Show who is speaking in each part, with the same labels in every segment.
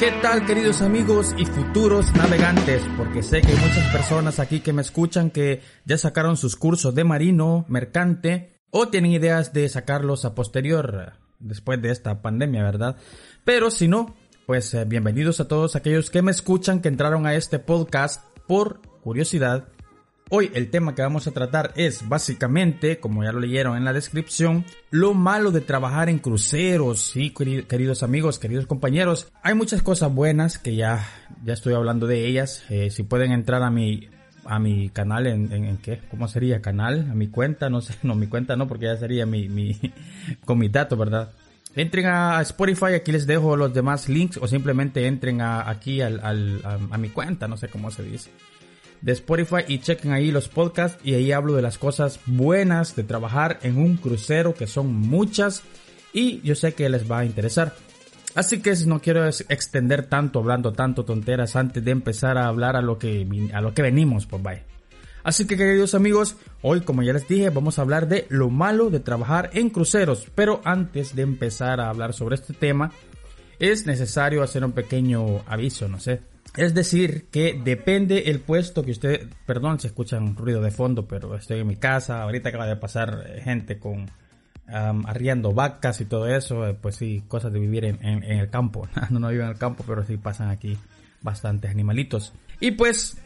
Speaker 1: ¿Qué tal queridos amigos y futuros navegantes? Porque sé que hay muchas personas aquí que me escuchan que ya sacaron sus cursos de marino, mercante o tienen ideas de sacarlos a posterior después de esta pandemia, ¿verdad? Pero si no, pues eh, bienvenidos a todos aquellos que me escuchan que entraron a este podcast por curiosidad Hoy el tema que vamos a tratar es básicamente, como ya lo leyeron en la descripción, lo malo de trabajar en cruceros. Sí, queridos amigos, queridos compañeros, hay muchas cosas buenas que ya, ya estoy hablando de ellas. Eh, si pueden entrar a mi a mi canal en, en, qué, ¿cómo sería? Canal, a mi cuenta, no sé, no, mi cuenta no, porque ya sería mi, mi, con mi dato, ¿verdad? Entren a Spotify, aquí les dejo los demás links o simplemente entren a, aquí al, al, a mi cuenta, no sé cómo se dice de Spotify y chequen ahí los podcasts y ahí hablo de las cosas buenas de trabajar en un crucero que son muchas y yo sé que les va a interesar. Así que no quiero extender tanto hablando tanto tonteras antes de empezar a hablar a lo que a lo que venimos, pues bye. Así que queridos amigos, hoy como ya les dije vamos a hablar de lo malo de trabajar en cruceros, pero antes de empezar a hablar sobre este tema es necesario hacer un pequeño aviso, no sé. Es decir, que depende el puesto que usted, perdón si escuchan ruido de fondo, pero estoy en mi casa, ahorita acaba de pasar eh, gente con arriando vacas y todo eso, eh, pues sí, cosas de vivir en, el campo. no, no vivo en el campo, pero sí pasan aquí bastantes animalitos. Y pues,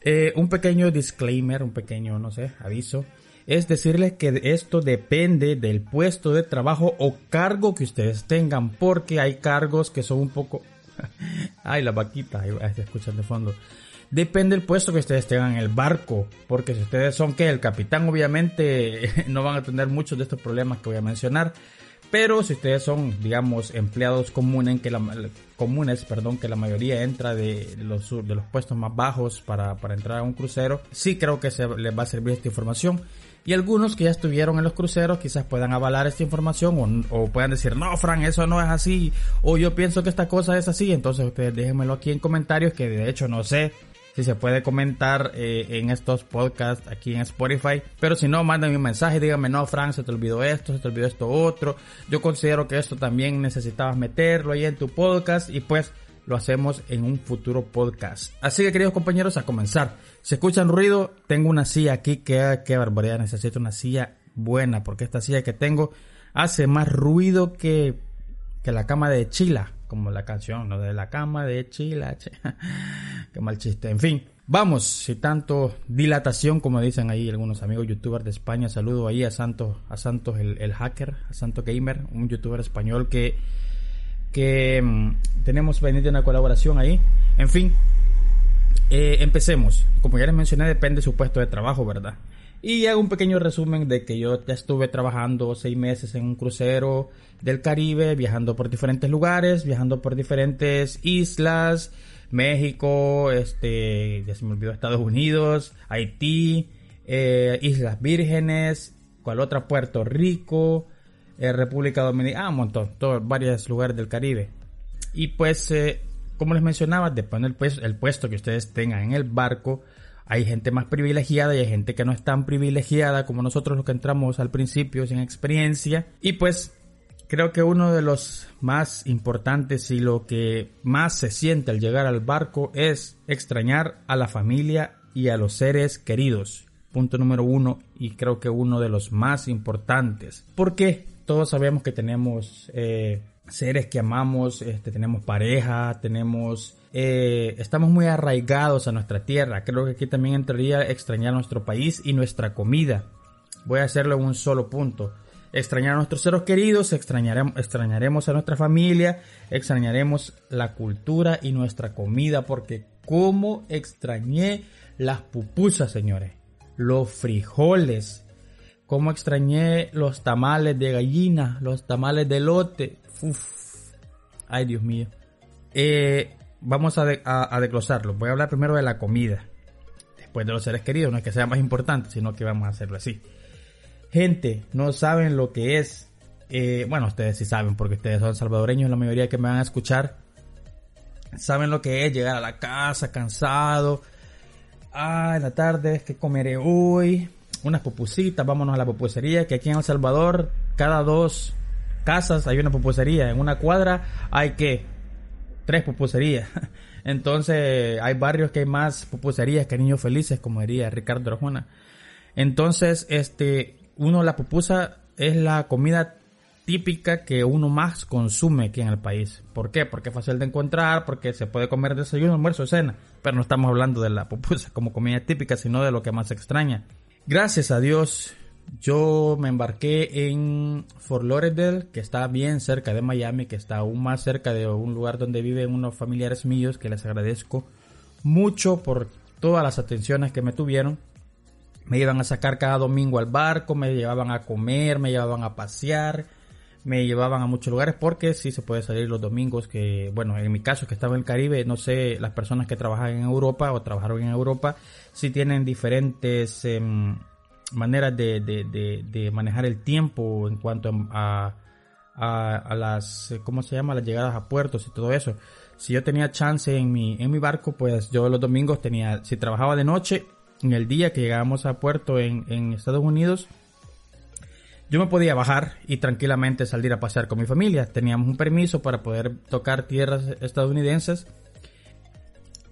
Speaker 1: eh, un pequeño disclaimer, un pequeño, no sé, aviso, es decirles que esto depende del puesto de trabajo o cargo que ustedes tengan, porque hay cargos que son un poco Ay, la vaquita, ahí se escuchan de fondo. Depende del puesto que ustedes tengan en el barco, porque si ustedes son que el capitán, obviamente no van a tener muchos de estos problemas que voy a mencionar. Pero si ustedes son, digamos, empleados comunes, que la, comunes, perdón, que la mayoría entra de los, de los puestos más bajos para, para entrar a un crucero, sí creo que se les va a servir esta información. Y algunos que ya estuvieron en los cruceros quizás puedan avalar esta información o, puedan decir, no, Fran, eso no es así. O yo pienso que esta cosa es así. Entonces ustedes déjenmelo aquí en comentarios que de hecho no sé si se puede comentar eh, en estos podcasts aquí en Spotify. Pero si no, mándenme un mensaje, díganme, no, Fran, se te olvidó esto, se te olvidó esto otro. Yo considero que esto también necesitabas meterlo ahí en tu podcast y pues lo hacemos en un futuro podcast. Así que queridos compañeros, a comenzar. Si escuchan ruido, tengo una silla aquí que qué barbaridad, necesito una silla buena porque esta silla que tengo hace más ruido que, que la cama de Chila, como la canción, ¿no? De la cama de Chila. qué mal chiste. En fin, vamos, si tanto dilatación, como dicen ahí algunos amigos youtubers de España, saludo ahí a Santos, a Santos el, el hacker, a Santos Gamer, un youtuber español que que mm, tenemos pendiente una colaboración ahí. En fin, eh, empecemos. Como ya les mencioné, depende de su puesto de trabajo, ¿verdad? Y hago un pequeño resumen de que yo ya estuve trabajando seis meses en un crucero del Caribe, viajando por diferentes lugares, viajando por diferentes islas, México, este, ya se me olvidó Estados Unidos, Haití, eh, Islas Vírgenes, cual otra Puerto Rico, eh, República Dominicana, ah, un montón, todos, varios lugares del Caribe. Y pues, eh, como les mencionaba, depende del el puesto que ustedes tengan en el barco, hay gente más privilegiada y hay gente que no es tan privilegiada como nosotros los que entramos al principio sin experiencia. Y pues creo que uno de los más importantes y lo que más se siente al llegar al barco es extrañar a la familia y a los seres queridos. Punto número uno y creo que uno de los más importantes. ¿Por qué? Todos sabemos que tenemos eh, seres que amamos, este, tenemos pareja, tenemos, eh, estamos muy arraigados a nuestra tierra. Creo que aquí también entraría extrañar nuestro país y nuestra comida. Voy a hacerlo en un solo punto. Extrañar a nuestros seres queridos, extrañaremos, extrañaremos a nuestra familia, extrañaremos la cultura y nuestra comida, porque como extrañé las pupusas, señores, los frijoles, Cómo extrañé los tamales de gallina, los tamales de lote. Uf. Ay, Dios mío. Eh, vamos a, a, desglosarlo. Voy a hablar primero de la comida. Después de los seres queridos. No es que sea más importante, sino que vamos a hacerlo así. Gente, no saben lo que es. Eh, bueno, ustedes sí saben porque ustedes son salvadoreños, la mayoría que me van a escuchar. Saben lo que es llegar a la casa cansado. Ah, en la tarde, ¿qué comeré hoy? Unas pupusitas, vámonos a la pupusería. Que aquí en El Salvador, cada dos casas hay una pupusería. En una cuadra hay que tres pupuserías. Entonces, hay barrios que hay más pupuserías que niños felices, como diría Ricardo Arjona. Entonces, este, uno la pupusa es la comida típica que uno más consume aquí en el país. ¿Por qué? Porque es fácil de encontrar, porque se puede comer desayuno, almuerzo, cena. Pero no estamos hablando de la pupusa como comida típica, sino de lo que más extraña. Gracias a Dios, yo me embarqué en Fort Lauderdale, que está bien cerca de Miami, que está aún más cerca de un lugar donde viven unos familiares míos, que les agradezco mucho por todas las atenciones que me tuvieron. Me iban a sacar cada domingo al barco, me llevaban a comer, me llevaban a pasear, me llevaban a muchos lugares porque sí se puede salir los domingos que, bueno, en mi caso que estaba en el Caribe, no sé, las personas que trabajan en Europa o trabajaron en Europa, sí tienen diferentes em, maneras de, manejar el tiempo en cuanto a, a, las, ¿cómo se llama? Las llegadas a puertos y todo eso. Si yo tenía chance en mi, en mi barco, pues yo los domingos tenía, si trabajaba de noche, en el día que llegábamos a puerto en, Estados Unidos, yo me podía bajar y tranquilamente salir a pasear con mi familia. Teníamos un permiso para poder tocar tierras estadounidenses.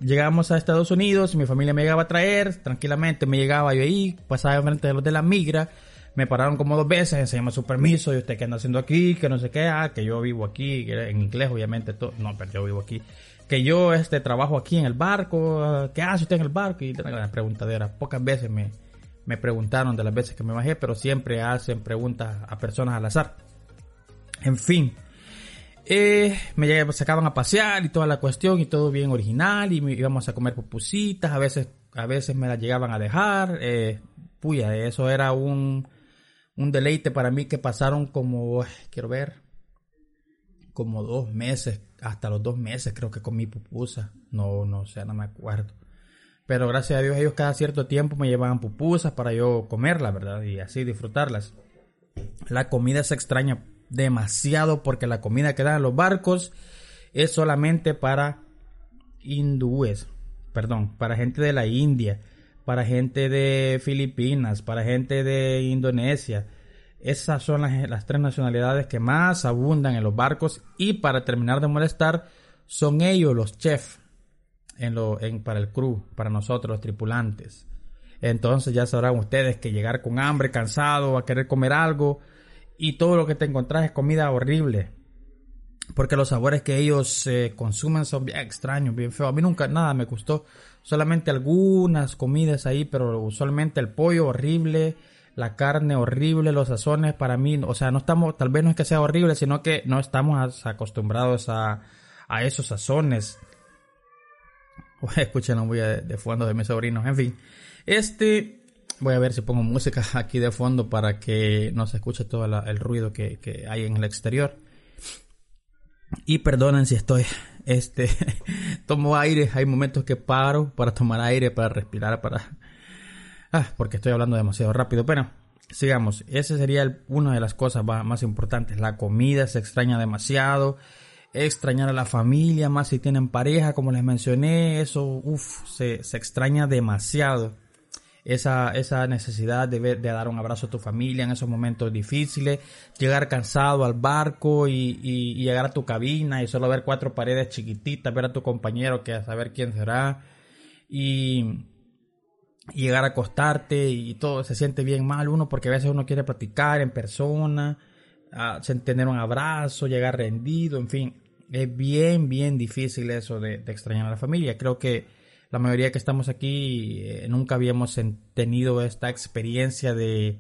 Speaker 1: Llegamos a Estados Unidos, mi familia me llegaba a traer, tranquilamente me llegaba yo ahí, pasaba frente de los de la migra, me pararon como dos veces, enseñame su permiso, y usted qué anda haciendo aquí, que no sé qué, ah, que yo vivo aquí, en inglés obviamente, todo, no, pero yo vivo aquí que yo este trabajo aquí en el barco, ¿qué hace usted en el barco? Y la preguntadera, pocas veces me, me preguntaron de las veces que me bajé, pero siempre hacen preguntas a personas al azar. En fin, eh, me sacaban a pasear y toda la cuestión y todo bien original y íbamos a comer pupusitas, a veces, a veces me las llegaban a dejar, eh, puya, eso era un, un deleite para mí que pasaron como, quiero ver, como dos meses hasta los dos meses creo que comí pupusa. No, no sé, no me acuerdo. Pero gracias a Dios ellos cada cierto tiempo me llevaban pupusas para yo comerlas, ¿verdad? Y así disfrutarlas. La comida se extraña demasiado porque la comida que dan en los barcos es solamente para hindúes, perdón, para gente de la India, para gente de Filipinas, para gente de Indonesia, esas son las, tres nacionalidades que más abundan en los barcos y para terminar de molestar son ellos los chefs en lo, en, para el crew, para nosotros los tripulantes. Entonces ya sabrán ustedes que llegar con hambre, cansado, a querer comer algo y todo lo que te encontrás es comida horrible. Porque los sabores que ellos eh, consumen son bien extraños, bien feos. A mí nunca nada me gustó. Solamente algunas comidas ahí, pero usualmente el pollo horrible, la carne horrible, los sazones, para mí, o sea, no estamos, tal vez no es que sea horrible, sino que no estamos acostumbrados a, a esos sazones. Escuchen la bulla de, fondo de mis sobrinos, en fin. Este, voy a ver si pongo música aquí de fondo para que no se escuche todo el ruido que, hay en el exterior. Y perdonen si estoy, este, tomo aire, hay momentos que paro para tomar aire, para respirar, para Ah, porque estoy hablando demasiado rápido. Pero sigamos. Esa sería una de las cosas más importantes. La comida se extraña demasiado. Extrañar a la familia, más si tienen pareja, como les mencioné. Eso, uff, se, extraña demasiado. Esa, esa necesidad de, ver, de dar un abrazo a tu familia en esos momentos difíciles, llegar cansado al barco y, y, llegar a tu cabina y solo ver cuatro paredes chiquititas, ver a tu compañero que a saber quién será. Y, llegar a acostarte y todo se siente bien mal uno porque a veces uno quiere practicar en persona, tener un abrazo, llegar rendido, en fin, es bien, bien difícil eso de, extrañar a la familia. Creo que la mayoría que estamos aquí eh, nunca habíamos tenido esta experiencia de,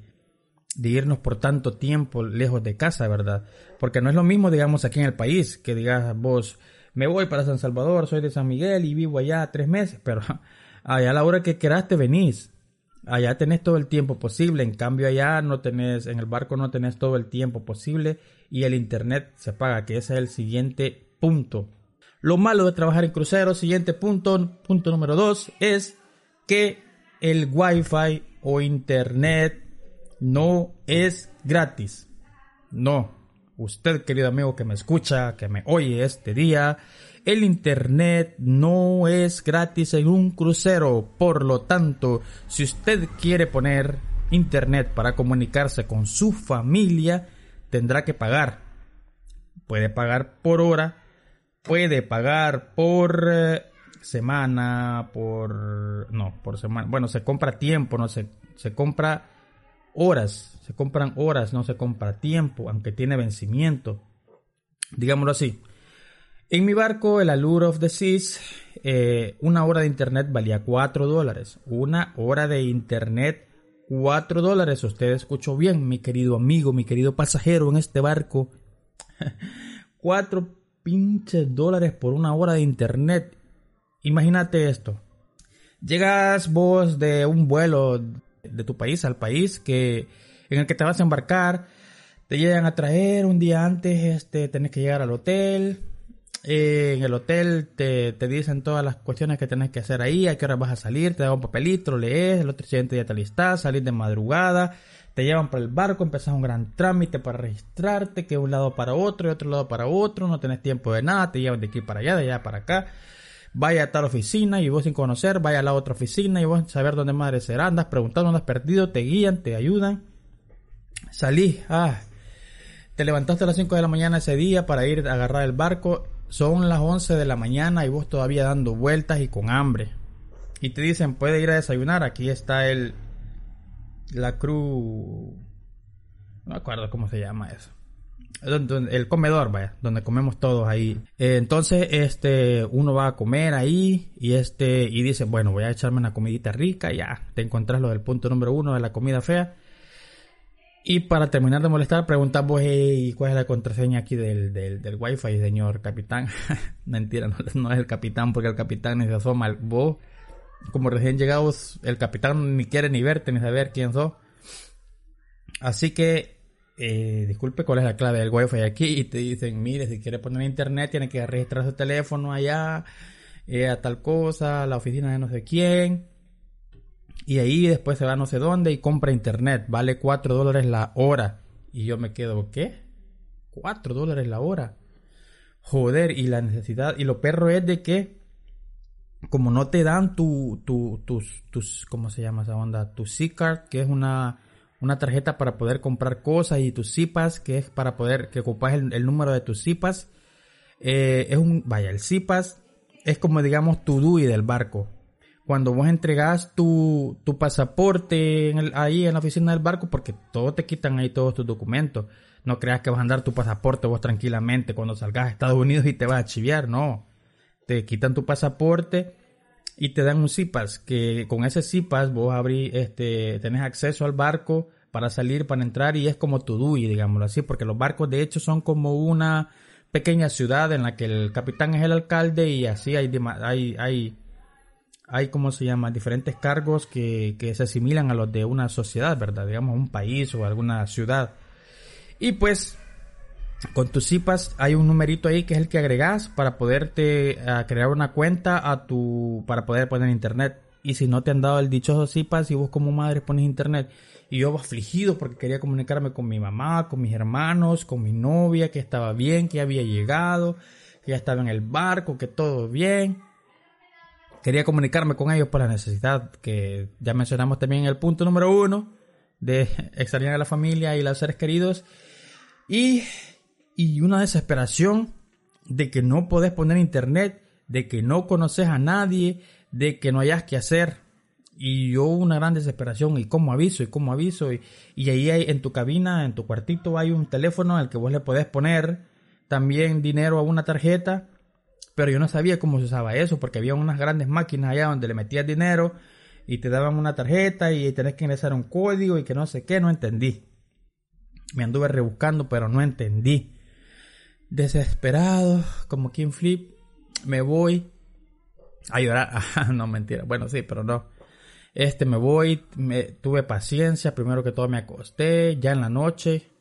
Speaker 1: de irnos por tanto tiempo lejos de casa, ¿verdad? Porque no es lo mismo, digamos, aquí en el país, que digas vos, me voy para San Salvador, soy de San Miguel y vivo allá tres meses, pero Allá a la hora que quieras te venís. Allá tenés todo el tiempo posible. En cambio allá no tenés, en el barco no tenés todo el tiempo posible y el internet se paga, que ese es el siguiente punto. Lo malo de trabajar en cruceros, siguiente punto, punto número dos, es que el wifi o internet no es gratis. No. Usted, querido amigo que me escucha, que me oye este día, el internet no es gratis en un crucero. Por lo tanto, si usted quiere poner internet para comunicarse con su familia, tendrá que pagar. Puede pagar por hora, puede pagar por eh, semana, por... No, por semana. Bueno, se compra tiempo, no se, se compra horas, se compran horas, no se compra tiempo, aunque tiene vencimiento. Digámoslo así. En mi barco, el Allure of the Seas, eh, una hora de internet valía 4 dólares. Una hora de internet, 4 dólares. Usted escuchó bien, mi querido amigo, mi querido pasajero en este barco. 4 pinches dólares por una hora de internet. Imagínate esto. Llegas vos de un vuelo de tu país al país que en el que te vas a embarcar, te llegan a traer un día antes, este, tenés que llegar al hotel, eh, en el hotel te, te, dicen todas las cuestiones que tenés que hacer ahí, a qué hora vas a salir, te dan un papelito, lo lees, el otro siguiente día te listás, salís de madrugada, te llevan para el barco, empezás un gran trámite para registrarte, que un lado para otro y otro lado para otro, no tenés tiempo de nada, te llevan de aquí para allá, de allá para acá vaya a tal oficina y vos sin conocer, vaya a la otra oficina y vos saber dónde madre será, andas preguntando, andas perdido, te guían, te ayudan. Salí, ah, te levantaste a las 5 de la mañana ese día para ir a agarrar el barco, son las 11 de la mañana y vos todavía dando vueltas y con hambre. Y te dicen, puede ir a desayunar, aquí está el, la cruz, no me acuerdo cómo se llama eso el comedor, vaya, donde comemos todos ahí. Eh, entonces, este, uno va a comer ahí y este, y dice, bueno, voy a echarme una comidita rica, ya, te encontrás lo del punto número uno de la comida fea. Y para terminar de molestar, preguntamos, hey, ¿cuál es la contraseña aquí del, del, del wifi, señor capitán? Mentira, no, es el capitán, porque el capitán ni se asoma. Vos, como recién llegados, el capitán ni quiere ni verte, ni saber quién sos. Así que eh, disculpe, ¿cuál es la clave del wifi aquí? Y te dicen, mire, si quiere poner internet, tiene que registrar su teléfono allá, eh, a tal cosa, a la oficina de no sé quién. Y ahí después se va no sé dónde y compra internet. Vale 4 dólares la hora. Y yo me quedo, ¿qué? 4 dólares la hora. Joder, y la necesidad, y lo perro es de que, como no te dan tu, tu, tus, tus, ¿cómo se llama esa onda? Tu C-Card, que es una, una tarjeta para poder comprar cosas y tus zipas, que es para poder que ocupas el, número de tus zipas. Eh, es un, vaya, el zipas es como digamos tu DUI del barco. Cuando vos entregas tu, tu pasaporte ahí en la oficina del barco, porque todo te quitan ahí todos tus documentos. No creas que vas a andar tu pasaporte vos tranquilamente cuando salgas a Estados Unidos y te vas a chiviar, no. Te quitan tu pasaporte y te dan un CIPAS, que con ese CIPAS vos abrí, este, tenés acceso al barco para salir, para entrar y es como tu DUI, digámoslo así, porque los barcos de hecho son como una pequeña ciudad en la que el capitán es el alcalde y así hay, hay, hay, hay como se llama, diferentes cargos que, que se asimilan a los de una sociedad, ¿verdad? Digamos un país o alguna ciudad. Y pues con tus zipas hay un numerito ahí que es el que agregas para poderte eh, crear una cuenta a tu para poder poner internet y si no te han dado el dichoso zipas y vos como madre pones internet y yo afligido porque quería comunicarme con mi mamá, con mis hermanos, con mi novia que estaba bien, que había llegado, que ya estaba en el barco, que todo bien. Quería comunicarme con ellos por la necesidad que ya mencionamos también el punto número uno de extrañar a la familia y los seres queridos. Y y una desesperación de que no podés poner internet, de que no conoces a nadie, de que no hayas que hacer. Y yo una gran desesperación, y cómo aviso, y cómo aviso, y, y ahí hay, en tu cabina, en tu cuartito hay un teléfono al que vos le podés poner también dinero a una tarjeta, pero yo no sabía cómo se usaba eso, porque había unas grandes máquinas allá donde le metías dinero y te daban una tarjeta y tenés que ingresar un código y que no sé qué, no entendí. Me anduve rebuscando, pero no entendí desesperado, como King Flip, me voy a llorar. no, mentira. Bueno, sí, pero no. Este, me voy, me, tuve paciencia. Primero que todo me acosté, ya en la noche.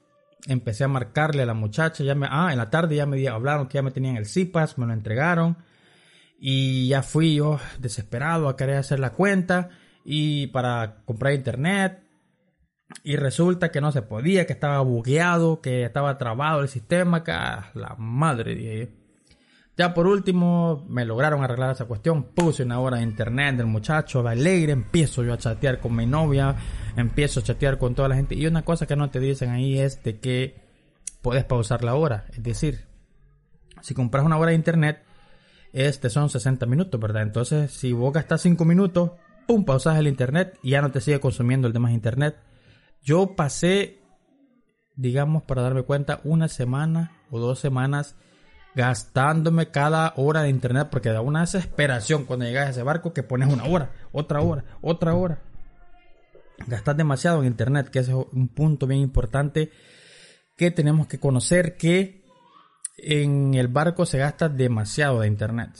Speaker 1: Empecé a marcarle a la muchacha, ya me, ah, en la tarde ya me hablaron que ya me tenían el CIPAS, me lo entregaron. Y ya fui yo desesperado a querer hacer la cuenta y para comprar internet. Y resulta que no se podía, que estaba bugueado, que estaba trabado el sistema, que ah, la madre dije Ya por último me lograron arreglar esa cuestión, puse una hora de internet del muchacho, alegre, empiezo yo a chatear con mi novia, empiezo a chatear con toda la gente y una cosa que no te dicen ahí es de que puedes pausar la hora, es decir, si compras una hora de internet, este son 60 minutos, ¿verdad? Entonces, si vos gastas 5 minutos, pum, pausas el internet y ya no te sigue consumiendo el demás internet. Yo pasé, digamos, para darme cuenta, una semana o dos semanas gastándome cada hora de internet porque da una desesperación cuando llegas a ese barco que pones una hora, otra hora, otra hora. Gastas demasiado en internet, que es un punto bien importante que tenemos que conocer que en el barco se gasta demasiado de internet.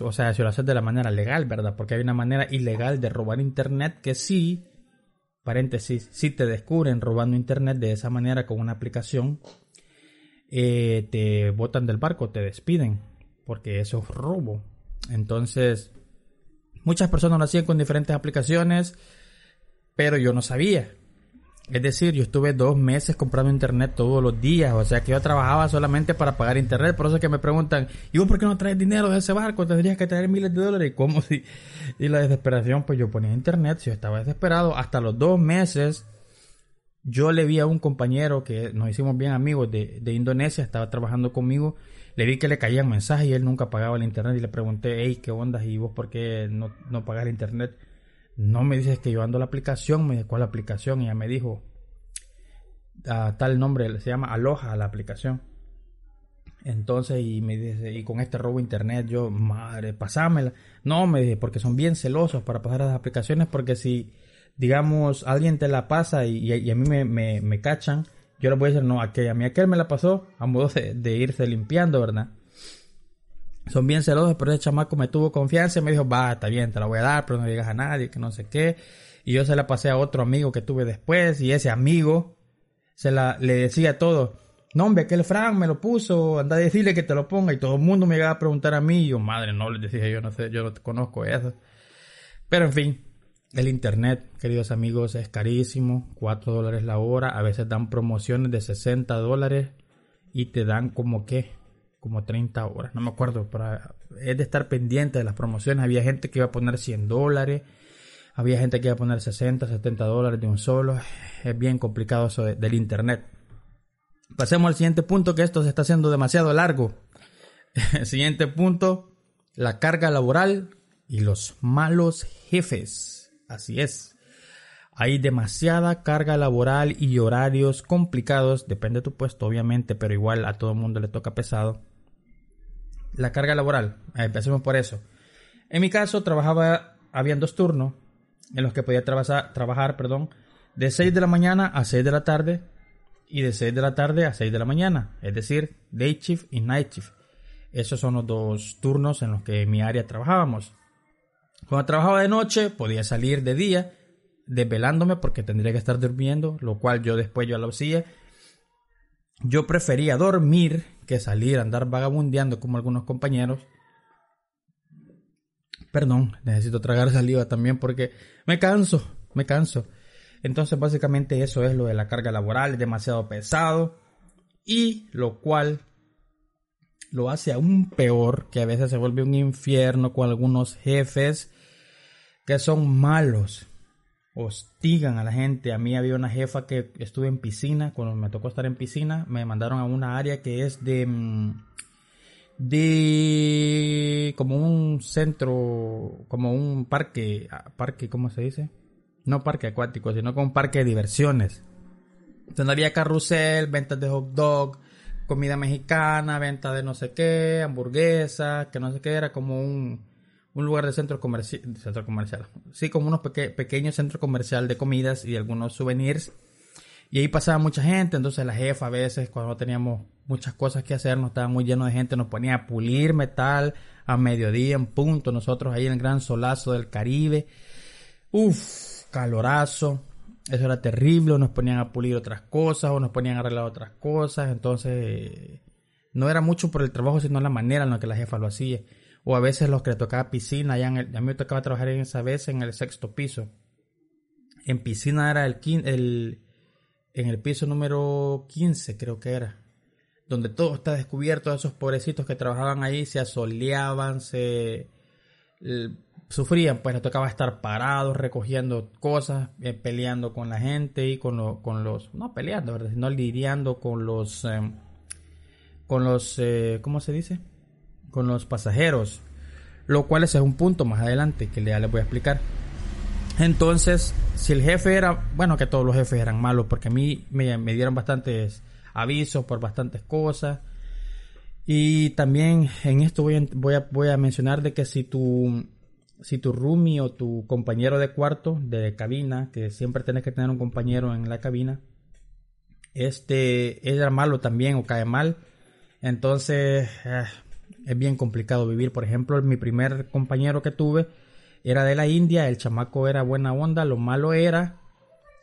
Speaker 1: o sea, si lo haces de la manera legal, ¿verdad? Porque hay una manera ilegal de robar internet que sí paréntesis, si te descubren robando internet de esa manera con una aplicación, eh, te botan del barco, te despiden, porque eso es robo. Entonces, muchas personas lo hacían con diferentes aplicaciones, pero yo no sabía. Es decir, yo estuve dos meses comprando internet todos los días, o sea que yo trabajaba solamente para pagar internet, por eso es que me preguntan, ¿y vos por qué no traes dinero de ese barco? Tendrías que traer miles de dólares, ¿y cómo si? Y la desesperación, pues yo ponía internet, si yo estaba desesperado, hasta los dos meses, yo le vi a un compañero que nos hicimos bien amigos de, de Indonesia, estaba trabajando conmigo, le vi que le caían mensajes y él nunca pagaba el internet y le pregunté, hey, ¿qué onda? ¿Y vos por qué no, no pagas el internet? No me dices que yo ando la aplicación, me dice, ¿cuál aplicación? Y ella me dijo, a tal nombre, se llama Aloha la aplicación. Entonces, y me dice, y con este robo internet, yo, madre, pasámela. No, me dice, porque son bien celosos para pasar las aplicaciones, porque si, digamos, alguien te la pasa y, a mí me, me, cachan, yo le voy a decir, no, a que a mí aquel me la pasó, a modo de, de irse limpiando, ¿verdad? Son bien celosos, pero ese chamaco me tuvo confianza y me dijo, va, está bien, te la voy a dar, pero no digas a nadie, que no sé qué. Y yo se la pasé a otro amigo que tuve después y ese amigo se la, le decía todo. No, hombre, aquel Frank me lo puso, anda a decirle que te lo ponga y todo el mundo me iba a preguntar a mí y yo, madre, no, le decía yo no sé, yo no conozco eso. Pero en fin, el internet, queridos amigos, es carísimo, 4 dólares la hora, a veces dan promociones de 60 dólares y te dan como que como 30 horas, no me acuerdo, es de estar pendiente de las promociones. Había gente que iba a poner 100 dólares, había gente que iba a poner 60, 70 dólares de un solo. Es bien complicado eso del internet. Pasemos al siguiente punto, que esto se está haciendo demasiado largo. El siguiente punto, la carga laboral y los malos jefes. Así es. Hay demasiada carga laboral y horarios complicados, depende de tu puesto obviamente, pero igual a todo el mundo le toca pesado la carga laboral. Empecemos por eso. En mi caso, trabajaba, habían dos turnos en los que podía trabajar, trabajar perdón, de 6 de la mañana a 6 de la tarde y de 6 de la tarde a 6 de la mañana, es decir, day shift y night shift. Esos son los dos turnos en los que en mi área trabajábamos. Cuando trabajaba de noche, podía salir de día, desvelándome porque tendría que estar durmiendo, lo cual yo después yo lo hacía. Yo prefería dormir que salir a andar vagabundeando como algunos compañeros. Perdón, necesito tragar saliva también porque me canso, me canso. Entonces básicamente eso es lo de la carga laboral, es demasiado pesado y lo cual lo hace aún peor, que a veces se vuelve un infierno con algunos jefes que son malos hostigan a la gente. A mí había una jefa que estuve en piscina, cuando me tocó estar en piscina, me mandaron a una área que es de mm, de como un centro, como un parque, ah, parque, ¿cómo se dice? No parque acuático, sino como un parque de diversiones. Donde había carrusel, ventas de hot dog, comida mexicana, venta de no sé qué, hamburguesa, que no sé qué, era como un un lugar de centro, comercial centro comercial. Sí, como unos pequeños centros comercial de comidas y algunos souvenirs. Y ahí pasaba mucha gente, entonces la jefa a veces cuando teníamos muchas cosas que hacer, no estaba muy lleno de gente, nos ponía a pulir metal a mediodía en punto, nosotros ahí en el gran solazo del Caribe. Uf, calorazo. eso era terrible, nos ponían a pulir otras cosas, o nos ponían a arreglar otras cosas, entonces no era mucho por el trabajo, sino la manera en la que la jefa lo hacía. O a veces los que le tocaba piscina, ya en a mí me tocaba trabajar en esa vez en el sexto piso. En piscina era el, el en el piso número 15 creo que era, donde todo está descubierto, esos pobrecitos que trabajaban ahí se asoleaban, se sufrían, pues les tocaba estar parados recogiendo cosas, eh, peleando con la gente y con, con los, no peleando, ¿verdad? sino lidiando con los, em, con los, eh, ¿cómo se dice? Con los pasajeros, lo cual es un punto más adelante que ya les voy a explicar. Entonces, si el jefe era, bueno, que todos los jefes eran malos, porque a mí me, dieron bastantes avisos por bastantes cosas. Y también en esto voy a mencionar de que si tu, si tu roomie o tu compañero de cuarto, de cabina, que siempre tienes que tener un compañero en la cabina, este era malo también o cae mal, entonces eh, es bien complicado vivir. Por ejemplo, mi primer compañero que tuve, era de la India, el chamaco era buena onda, lo malo era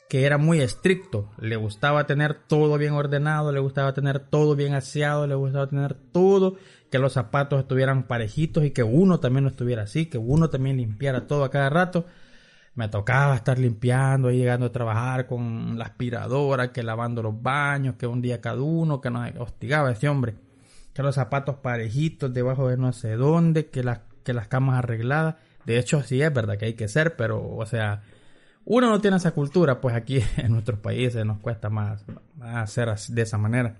Speaker 1: que era muy estricto, le gustaba tener todo bien ordenado, le gustaba tener todo bien aseado, le gustaba tener todo, que los zapatos estuvieran parejitos y que uno también no estuviera así, que uno también limpiara todo a cada rato. Me tocaba estar limpiando y llegando a trabajar con la aspiradora, que lavando los baños, que un día cada uno, que nos hostigaba ese hombre. Que los zapatos parejitos debajo de no sé dónde, que las, que las camas arregladas. De hecho, sí es verdad que hay que ser, pero, o sea, uno no tiene esa cultura, pues aquí en nuestros países nos cuesta más, hacer de esa manera.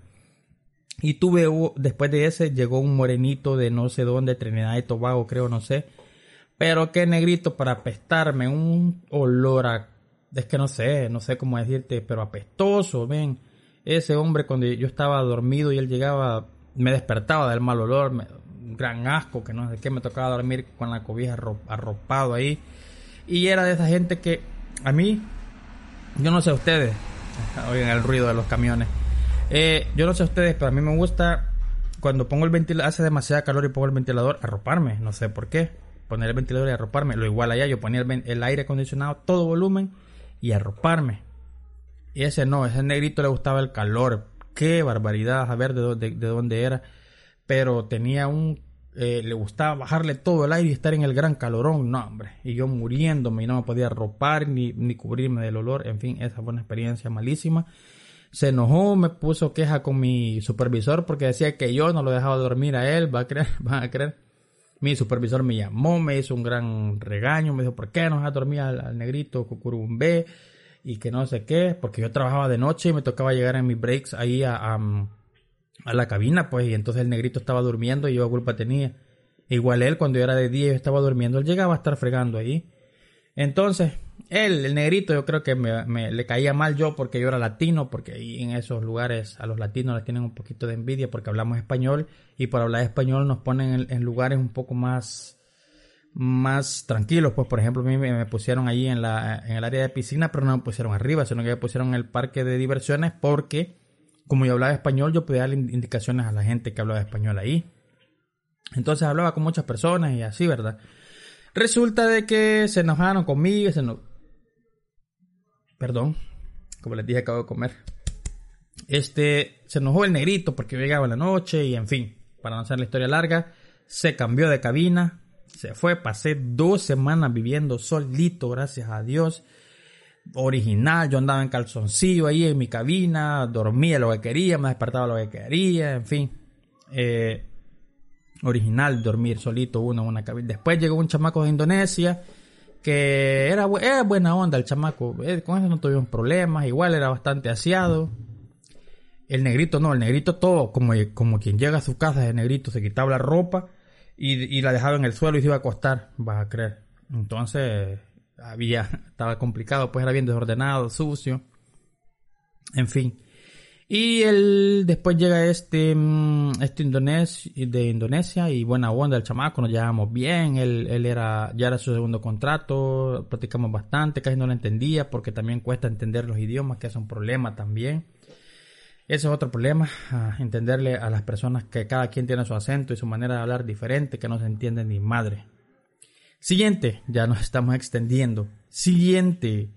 Speaker 1: Y tuve, después de ese, llegó un morenito de no sé dónde, Trinidad y Tobago, creo, no sé. Pero qué negrito para apestarme, un olor a, es que no sé, no sé cómo decirte, pero apestoso, ven. Ese hombre cuando yo estaba dormido y él llegaba, me despertaba del mal olor, gran asco, que no sé qué, me tocaba dormir con la cobija arropado ahí. Y era de esa gente que a mí, yo no sé ustedes, oigan el ruido de los camiones. Eh, yo no sé ustedes, pero a mí me gusta cuando pongo el ventilador, hace demasiada calor y pongo el ventilador, arroparme, no sé por qué. Poner el ventilador y arroparme, lo igual allá, yo ponía el, aire acondicionado, todo volumen y arroparme. Y ese no, ese negrito le gustaba el calor. Qué barbaridad, a ver de, de dónde era pero tenía un eh, le gustaba bajarle todo el aire y estar en el gran calorón, no hombre, y yo muriéndome y no me podía arropar ni, ni cubrirme del olor, en fin, esa fue una experiencia malísima. Se enojó, me puso queja con mi supervisor porque decía que yo no lo dejaba dormir a él, va a creer, va a creer. Mi supervisor me llamó, me hizo un gran regaño, me dijo, ¿por qué no dejas dormir al, al negrito Cucurumbé? Y que no sé qué, porque yo trabajaba de noche y me tocaba llegar en mis breaks ahí a a la cabina, pues, y entonces el negrito estaba durmiendo y yo culpa tenía. Igual él, cuando yo era de día y estaba durmiendo, él llegaba a estar fregando ahí. Entonces, él, el negrito, yo creo que me, le caía mal yo porque yo era latino, porque ahí en esos lugares a los latinos les tienen un poquito de envidia porque hablamos español y por hablar español nos ponen en, lugares un poco más, más tranquilos. Pues, por ejemplo, a mí me, pusieron allí en, la, en el área de piscina, pero no me pusieron arriba, sino que me pusieron en el parque de diversiones porque como yo hablaba español, yo podía dar indicaciones a la gente que hablaba español ahí. Entonces hablaba con muchas personas y así, ¿verdad? Resulta de que se enojaron conmigo, se no... Perdón, como les dije, acabo de comer. Este, se enojó el negrito porque llegaba en la noche y en fin, para no hacer la historia larga, se cambió de cabina, se fue, pasé dos semanas viviendo solito, gracias a Dios original. Yo andaba en calzoncillo ahí en mi cabina, dormía lo que quería, me despertaba lo que quería, en fin. Eh, original, dormir solito uno en una cabina. Después llegó un chamaco de Indonesia que era, buena onda el chamaco. Eh, con eso no tuvimos problemas, igual era bastante aseado. El negrito no, el negrito todo, como, como quien llega a su casa, el negrito se quitaba la ropa y, y la dejaba en el suelo y se iba a acostar, vas a creer. Entonces, había, estaba complicado, pues era bien desordenado, sucio, en fin. Y él después llega este, mm, este indonesio, de Indonesia y buena onda el chamaco, nos llevamos bien, él, él era, ya era su segundo contrato, platicamos bastante, casi no lo entendía porque también cuesta entender los idiomas, que es un problema también. Ese es otro problema, entenderle a las personas que cada quien tiene su acento y su manera de hablar diferente, que no se entiende ni madre. Siguiente, ya nos estamos extendiendo. Siguiente.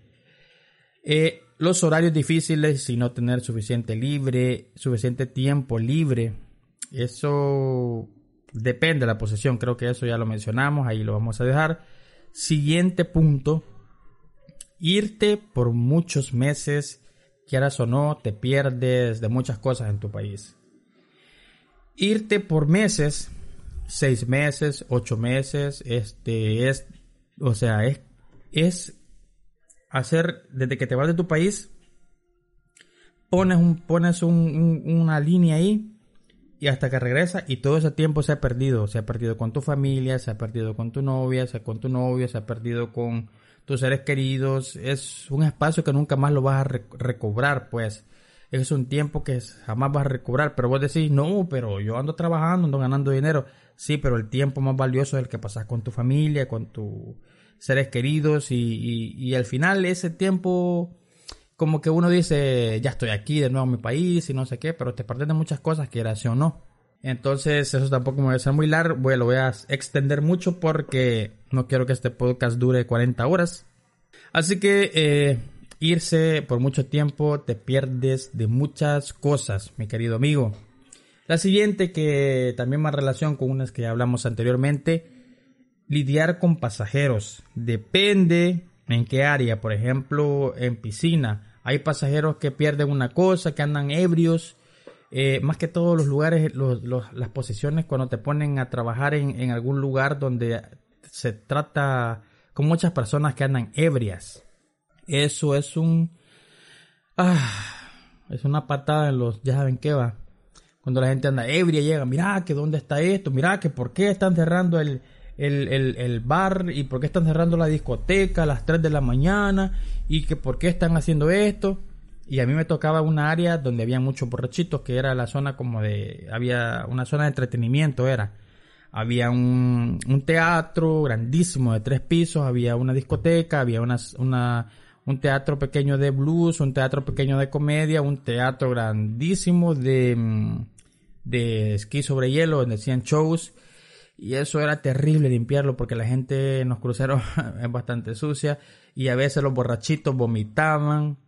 Speaker 1: Eh, los horarios difíciles y no tener suficiente libre, suficiente tiempo libre. Eso depende de la posesión. Creo que eso ya lo mencionamos. Ahí lo vamos a dejar. Siguiente punto. Irte por muchos meses, quieras o no, te pierdes de muchas cosas en tu país. Irte por meses, seis meses, ocho meses, este es, o sea, es, es hacer desde que te vas de tu país, pones, un, pones una línea ahí y hasta que regresa y todo ese tiempo se ha perdido. Se ha perdido con tu familia, se ha perdido con tu novia, se con tu novio, se ha perdido con tus seres queridos. Es un espacio que nunca más lo vas a recobrar, pues. Es un tiempo que jamás vas a recobrar. Pero vos decís, no, pero yo ando trabajando, ando ganando dinero. Sí, pero el tiempo más valioso es el que pasas con tu familia, con tu seres queridos y, al final ese tiempo como que uno dice, ya estoy aquí de nuevo en mi país y no sé qué, pero te pierdes de muchas cosas, quieras o no. Entonces eso tampoco me va a ser muy largo, bueno, lo voy a extender mucho porque no quiero que este podcast dure 40 horas. Así que eh, irse por mucho tiempo te pierdes de muchas cosas, mi querido amigo. La siguiente que también más relación con unas que ya hablamos anteriormente lidiar con pasajeros. Depende en qué área. Por ejemplo, en piscina. Hay pasajeros que pierden una cosa, que andan ebrios. Eh, más que todos los lugares, las posiciones cuando te ponen a trabajar en, algún lugar donde se trata con muchas personas que andan ebrias. Eso es un... Ah, es una patada en los... Ya saben qué va. Cuando la gente anda ebria, llega, mira que dónde está esto, mira que por qué están cerrando el, el, bar y por qué están cerrando la discoteca a las 3 de la mañana y que por qué están haciendo esto. Y a mí me tocaba una área donde había muchos borrachitos, que era la zona como de, había una zona de entretenimiento, era. Había un, teatro grandísimo de tres pisos, había una discoteca, había una, un teatro pequeño de blues, un teatro pequeño de comedia, un teatro grandísimo de, mm, de esquí sobre hielo, donde hacían shows y eso era terrible limpiarlo porque la gente en los cruceros es bastante sucia y a veces los borrachitos vomitaban.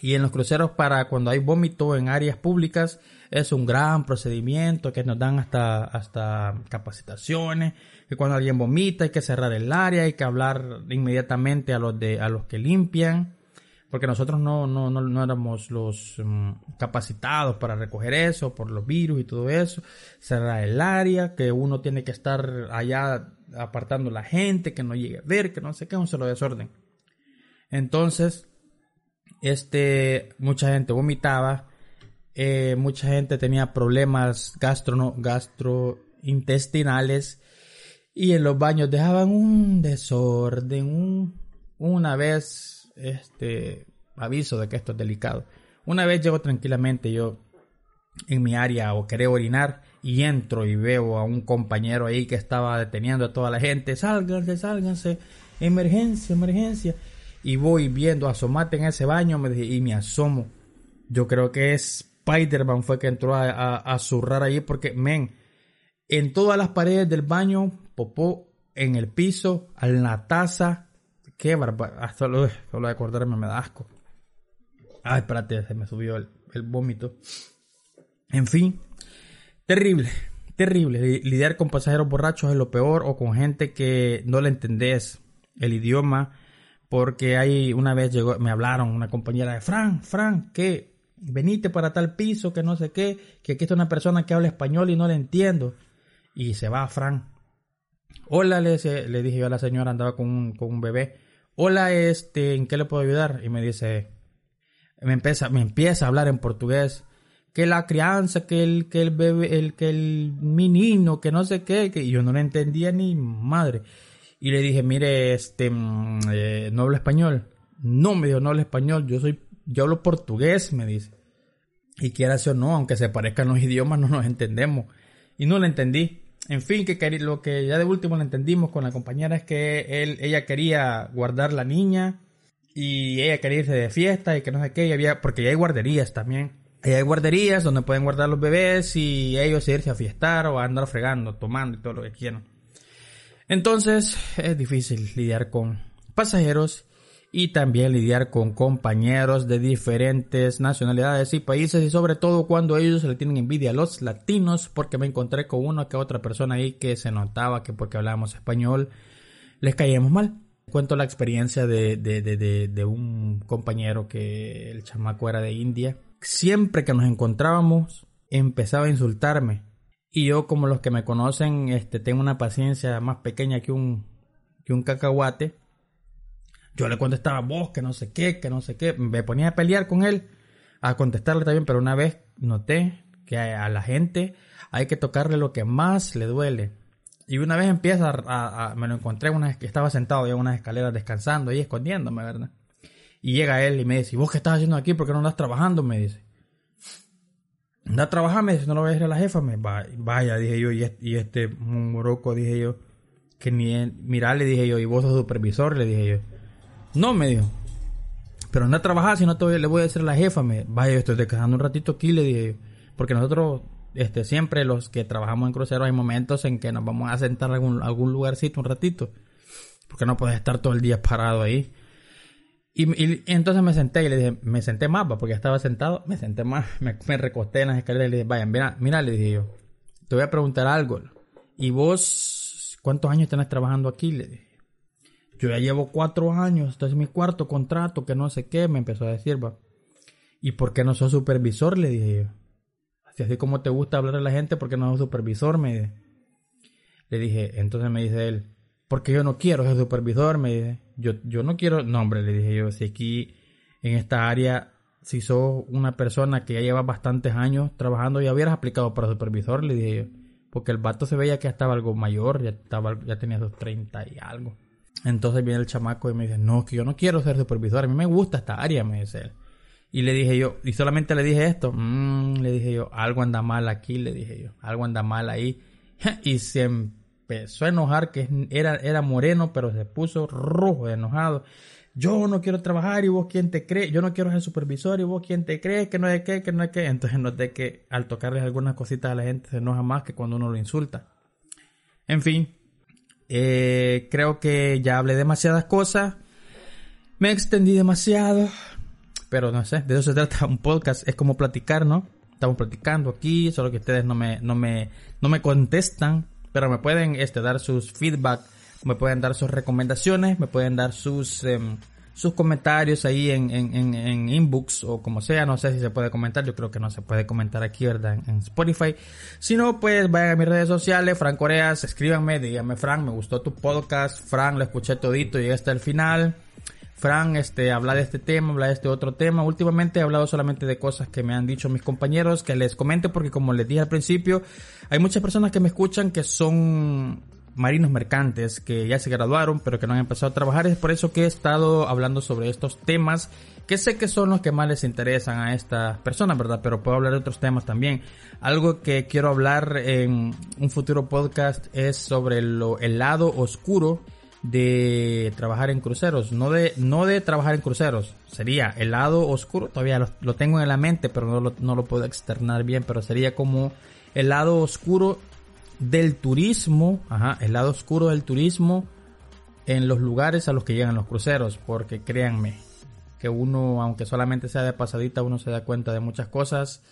Speaker 1: Y en los cruceros para cuando hay vómito en áreas públicas es un gran procedimiento que nos dan hasta, hasta capacitaciones, que cuando alguien vomita hay que cerrar el área, hay que hablar inmediatamente a los de a los que limpian porque nosotros no, no, no, éramos los mm, capacitados para recoger eso, por los virus y todo eso, cerrar el área, que uno tiene que estar allá apartando la gente, que no llegue a ver, que no sé qué, un solo desorden. Entonces, este, mucha gente vomitaba, eh, mucha gente tenía problemas gastro, gastrointestinales y en los baños dejaban un desorden, un, una vez este aviso de que esto es delicado. Una vez llego tranquilamente yo en mi área o quería orinar y entro y veo a un compañero ahí que estaba deteniendo a toda la gente, sálganse, sálganse, emergencia, emergencia. Y voy viendo, asomate en ese baño y me asomo. Yo creo que Spider-Man fue que entró a, zurrar ahí porque, men, en todas las paredes del baño, popó en el piso, en la taza, Qué barbaridad. Solo, solo de acordarme me da asco. Ay, espérate, se me subió el, vómito. En fin, terrible, terrible. Lidiar con pasajeros borrachos es lo peor o con gente que no le entendés el idioma. Porque hay una vez llegó, me hablaron una compañera de Fran, Fran, que venite para tal piso, que no sé qué, que aquí está una persona que habla español y no le entiendo. Y se va Fran. Hola, le, le dije yo a la señora, andaba con con un bebé hola, este, ¿en qué le puedo ayudar? Y me dice, me empieza, me empieza a hablar en portugués, que la crianza, que el, que el bebé, el, que el menino, que no sé qué, que yo no le entendía ni madre. Y le dije, mire, este, mm, eh, no hablo español. No, me dijo, no hablo español, yo soy, yo hablo portugués, me dice. Y quiera o no, aunque se parezcan los idiomas, no nos entendemos. Y no le entendí. En fin, que lo que ya de último le entendimos con la compañera es que él, ella quería guardar la niña y ella quería irse de fiesta y que no sé qué, y había, porque ya hay guarderías también. hay guarderías donde pueden guardar los bebés y ellos irse a fiestar o a andar fregando, tomando y todo lo que quieran. Entonces es difícil lidiar con pasajeros y también lidiar con compañeros de diferentes nacionalidades y países y sobre todo cuando ellos le tienen envidia a los latinos porque me encontré con una que otra persona ahí que se notaba que porque hablábamos español les caíamos mal. Cuento la experiencia de, de, de, de un compañero que el chamaco era de India. Siempre que nos encontrábamos empezaba a insultarme y yo como los que me conocen este tengo una paciencia más pequeña que un que un cacahuate yo le contestaba vos, que no sé qué, que no sé qué. Me ponía a pelear con él, a contestarle también, pero una vez noté que a la gente hay que tocarle lo que más le duele. Y una vez empieza a, me lo encontré, una, estaba sentado en unas escaleras descansando y escondiéndome, ¿verdad? Y llega él y me dice, ¿y vos qué estás haciendo aquí? ¿Por qué no andas trabajando? Me dice. Anda a trabajar, me dice, no lo voy a decir a la jefa. Me, vaya, dije yo, y este, moroco, dije yo, que ni, mira, le dije yo, y vos sos supervisor, le dije yo. No, me dijo. Pero anda a trabajar, si no le voy a decir a la jefa, me, vaya, estoy descansando un ratito aquí, le dije. Porque nosotros, este, siempre los que trabajamos en cruceros hay momentos en que nos vamos a sentar en algún, algún lugarcito un ratito. Porque no puedes estar todo el día parado ahí. Y, entonces me senté y le dije, me senté más, porque estaba sentado, me senté más, me, recosté en las escaleras y le dije, vaya, mira, mira, le dije yo, te voy a preguntar algo. ¿Y vos cuántos años tenés trabajando aquí? Le dije. Yo ya llevo cuatro años, este es mi cuarto contrato, que no sé qué, me empezó a decir, va. ¿Y por qué no sos supervisor? Le dije yo. Así, así como te gusta hablar a la gente, ¿por qué no sos supervisor? Me Le dije, entonces me dice él, porque yo no quiero ser supervisor, me dice. Yo, yo no quiero, no le dije yo, si aquí en esta área, si sos una persona que ya lleva bastantes años trabajando, ya hubieras aplicado para supervisor, le dije yo. Porque el vato se veía que ya estaba algo mayor, ya, estaba, ya tenía sus 30 y algo. Entonces viene el chamaco y me dice, no, que yo no quiero ser supervisor, a mí me gusta esta área, me dice él. Y le dije yo, y solamente le dije esto, mmm, le dije yo, algo anda mal aquí, le dije yo, algo anda mal ahí. y se empezó a enojar, que era, era moreno, pero se puso rojo, enojado. Yo no quiero trabajar y vos quién te cree, yo no quiero ser supervisor y vos quién te cree, que no es que, que no es que. Entonces noté que al tocarles algunas cositas a la gente se enoja más que cuando uno lo insulta. En fin, eh, creo que ya hablé demasiadas cosas. Me extendí demasiado. Pero no sé, de eso se trata un podcast. Es como platicar, ¿no? Estamos platicando aquí, solo que ustedes no me, no me, no me contestan. Pero me pueden este, dar sus feedback, me pueden dar sus recomendaciones, me pueden dar sus, em, sus comentarios ahí en, en, en, inbox o como sea. No sé si se puede comentar. Yo creo que no se puede comentar aquí, ¿verdad? En, Spotify. Si no, pues vayan a mis redes sociales. Frank Coreas, escríbanme, díganme, Frank, me gustó tu podcast. Frank, lo escuché todito, llegué hasta el final. Frank, este, habla de este tema, habla de este otro tema. Últimamente he hablado solamente de cosas que me han dicho mis compañeros, que les comente porque como les dije al principio, hay muchas personas que me escuchan que son marinos mercantes que ya se graduaron pero que no han empezado a trabajar. Es por eso que he estado hablando sobre estos temas que sé que son los que más les interesan a estas personas, ¿verdad? Pero puedo hablar de otros temas también. Algo que quiero hablar en un futuro podcast es sobre lo, el lado oscuro de trabajar en cruceros, no de, no de trabajar en cruceros, sería el lado oscuro, todavía lo, tengo en la mente, pero no lo, no lo puedo externar bien, pero sería como el lado oscuro del turismo, ajá, el lado oscuro del turismo en los lugares a los que llegan los cruceros, porque créanme que uno, aunque solamente sea de pasadita, uno se da cuenta de muchas cosas.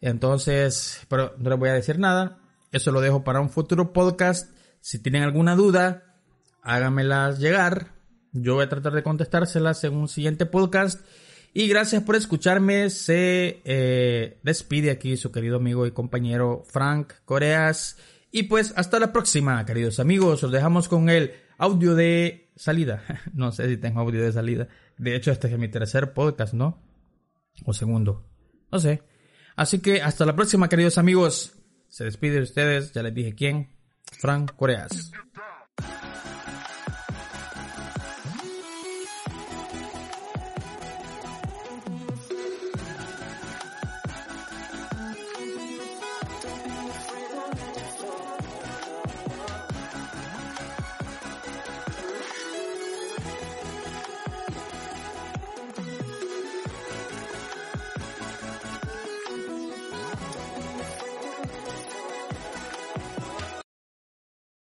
Speaker 1: Entonces, pero no les voy a decir nada. Eso lo dejo para un futuro podcast. Si tienen alguna duda, háganmelas llegar. Yo voy a tratar de contestárselas en un siguiente podcast. Y gracias por escucharme. Se eh, despide aquí su querido amigo y compañero Frank Coreas. Y pues hasta la próxima, queridos amigos. Os dejamos con el audio de salida. No sé si tengo audio de salida. De hecho, este es mi tercer podcast, ¿no? O segundo. No sé. Así que hasta la próxima, queridos amigos. Se despide de ustedes. Ya les dije quién. Frank Coreas.